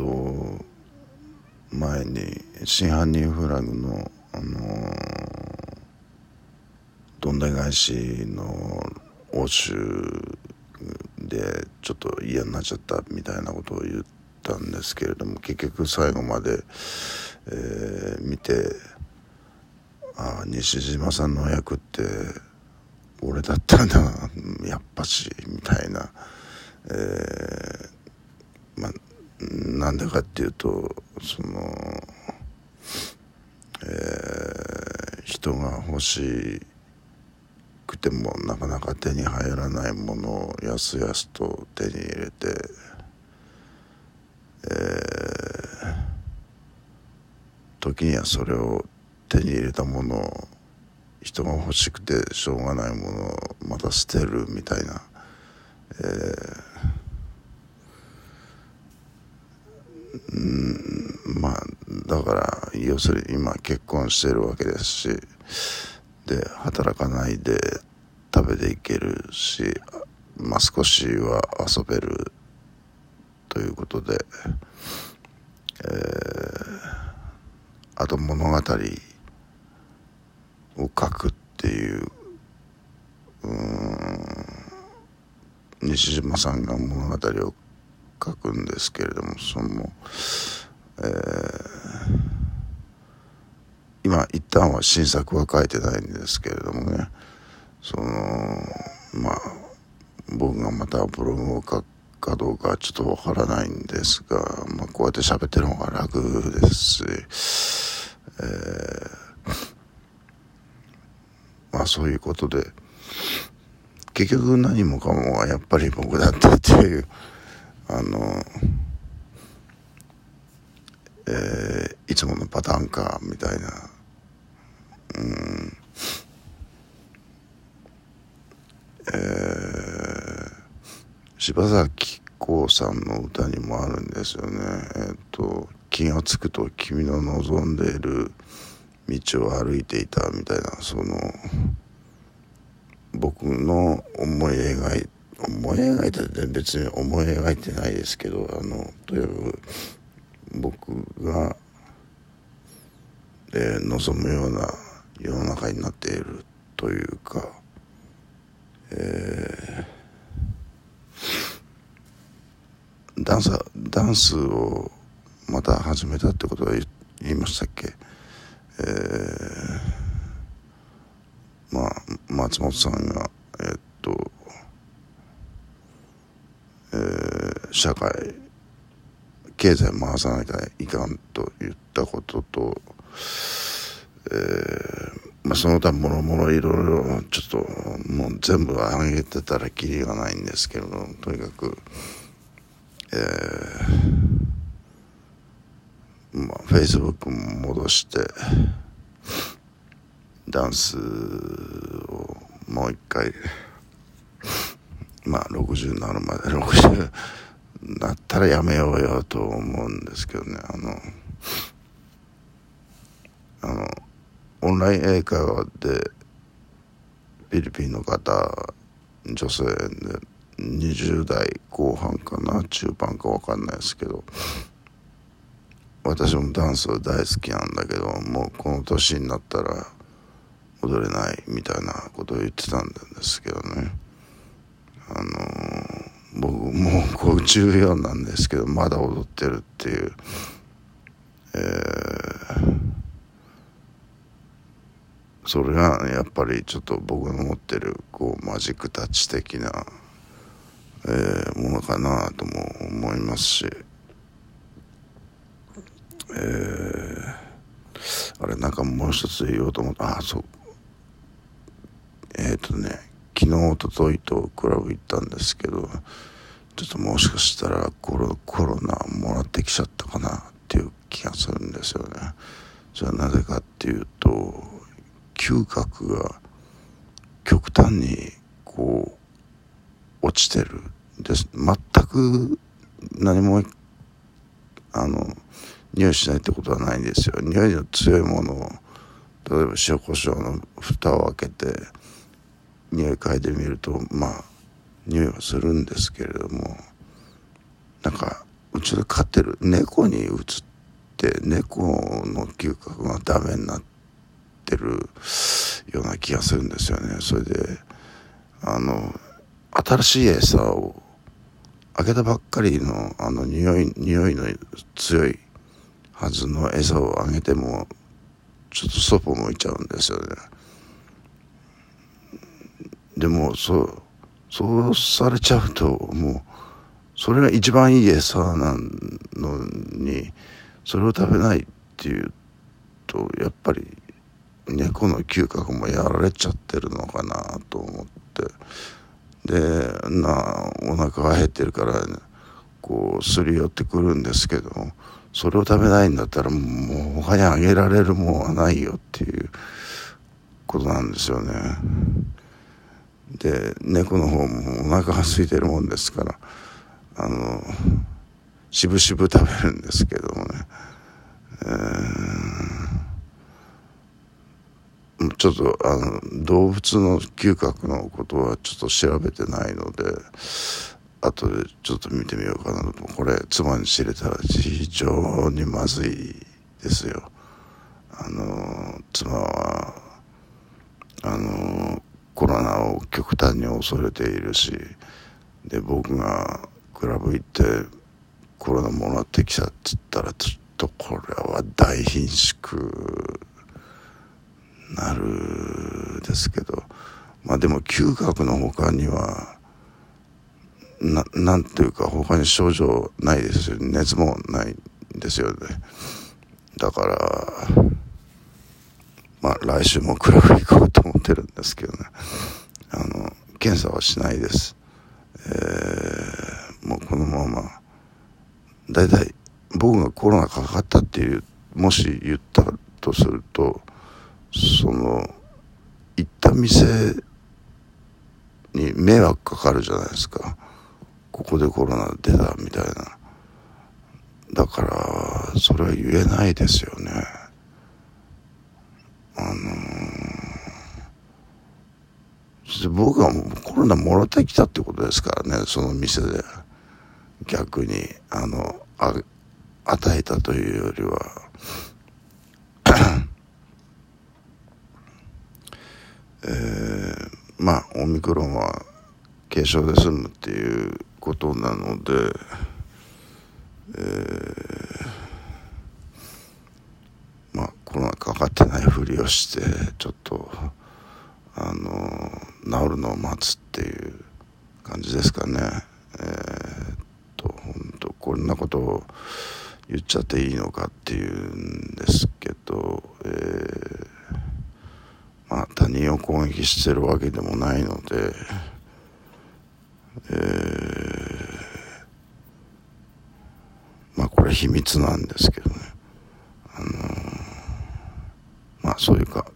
と前に真犯人フラグのあのー、どんで返しの応酬でちょっと嫌になっちゃったみたいなことを言ったんですけれども結局最後まで、えー、見てああ西島さんの役って俺だったんだやっぱしみたいな、えー、まあなんでかっていうとその、えー、人が欲しくてもなかなか手に入らないものをやすやすと手に入れて、えー、時にはそれを手に入れたものを人が欲しくてしょうがないものをまた捨てるみたいな、えー、うんまあだから要するに今結婚してるわけですしで働かないで食べていけるしまあ少しは遊べるということで、えー、あと物語を書くっていううん西島さんが物語を書くんですけれどもその、えー、今一旦は新作は書いてないんですけれどもね。そのまあ僕がまたブログを書くかどうかちょっとわからないんですが、まあ、こうやって喋ってる方が楽ですし、えーまあそういうことで、結局何もかもはやっぱり僕だったっていう、あの、えー、いつものパターンか、みたいな、うん、えー、柴咲コウさんの歌にもあるんですよね。えっ、と、気がつくと君の望んでいる道を歩いていたみたいなその僕の思い描いて思い描いたって別に思い描いてないですけどあのとにかく僕が、えー、望むような世の中になっているというか、えー、ダンサダンスをまた始めたってことは言いましたっけ？えー、まあ松本さんがえっと、えー、社会経済回さなきゃいかんと言ったことと、えー、まあ、その他もろもろいろいろちょっともう全部上げてたらきりがないんですけれどもとにかく、えーまあ、フェイスブックも戻してダンスをもう一回まあ60になるまで60なったらやめようよと思うんですけどね。あのあのオンライン英会話でフィリピンの方女性で20代後半かな中盤か分かんないですけど私もダンス大好きなんだけどもうこの年になったら踊れないみたいなことを言ってたんですけどねあのー、僕もう54なんですけどまだ踊ってるっていう。えー、それがやっぱりちょっと僕の持ってるこうマジックタッチ的な、えー、ものかなとも思いますし。えー、あれなんかもう一つ言おうと思った。あそう。えっ、ー、とね昨日おとといとクラブ行ったんですけどちょっともしかしたらコロコロナもらってきちゃったかなっていう気がするんですよね。それはなぜかっていうと嗅覚が極端にこう落ちてるです。全く何もあの匂いしないってことはないんですよ。匂いの強いものを例えば塩コショウの蓋を開けて匂い嗅いでみるとまあ匂いはするんですけれどもなんかうちで飼ってる猫に移って猫の嗅覚がダメになってるような気がするんですよね。それであの新しい餌をあげたばっかりのあの匂い匂いの強いはずの餌をあげてもちょっとそぽ向いちゃうんですよね。でもそうそうされちゃうともうそれが一番いい餌なのにそれを食べないっていうとやっぱり猫の嗅覚もやられちゃってるのかなと思ってでなお腹が減ってるから、ね、こうすり寄ってくるんですけどそれを食べないんだったらもう他にあげられるもんはないよっていうことなんですよね。で猫の方もお腹が空いてるもんですからあのしぶしぶ食べるんですけどもね、えー、ちょっとあの動物の嗅覚のことはちょっと調べてないので後でちょっと見てみようかなとこれ妻に知れたら非常にまずいですよ。あの妻はあのロナを極端に恐れているしで僕がクラブ行ってコロナもらってきたっつったらちょっとこれは大貧縮なるですけどまあでも嗅覚の他にはななんていうか他に症状ないですよ。熱もないんですよね。だから来週もクラブ行こうと思ってるんですけどね。あの検査はしないです。えー、もうこのまま。大体僕がコロナかかったっていうもし言ったとするとその行った店に迷惑かかるじゃないですか。ここでコロナ出たみたいな。だからそれは言えないですよね。あのー、僕はもうコロナもらってきたってことですからねその店で。逆にあのあ与えたというよりは。えー、まあオミクロンは軽症で済むっていうことなので、えー、まあコロナかかってないふりをしてちょっとあの治るのを待つっていう感じですかね。えー、っと本当こんなことを言っちゃっていいのかっていうんですけど、えー、まあ他人を攻撃してるわけでもないので。えー、まあこれ秘密なんですけどねあのー、まあそういうか。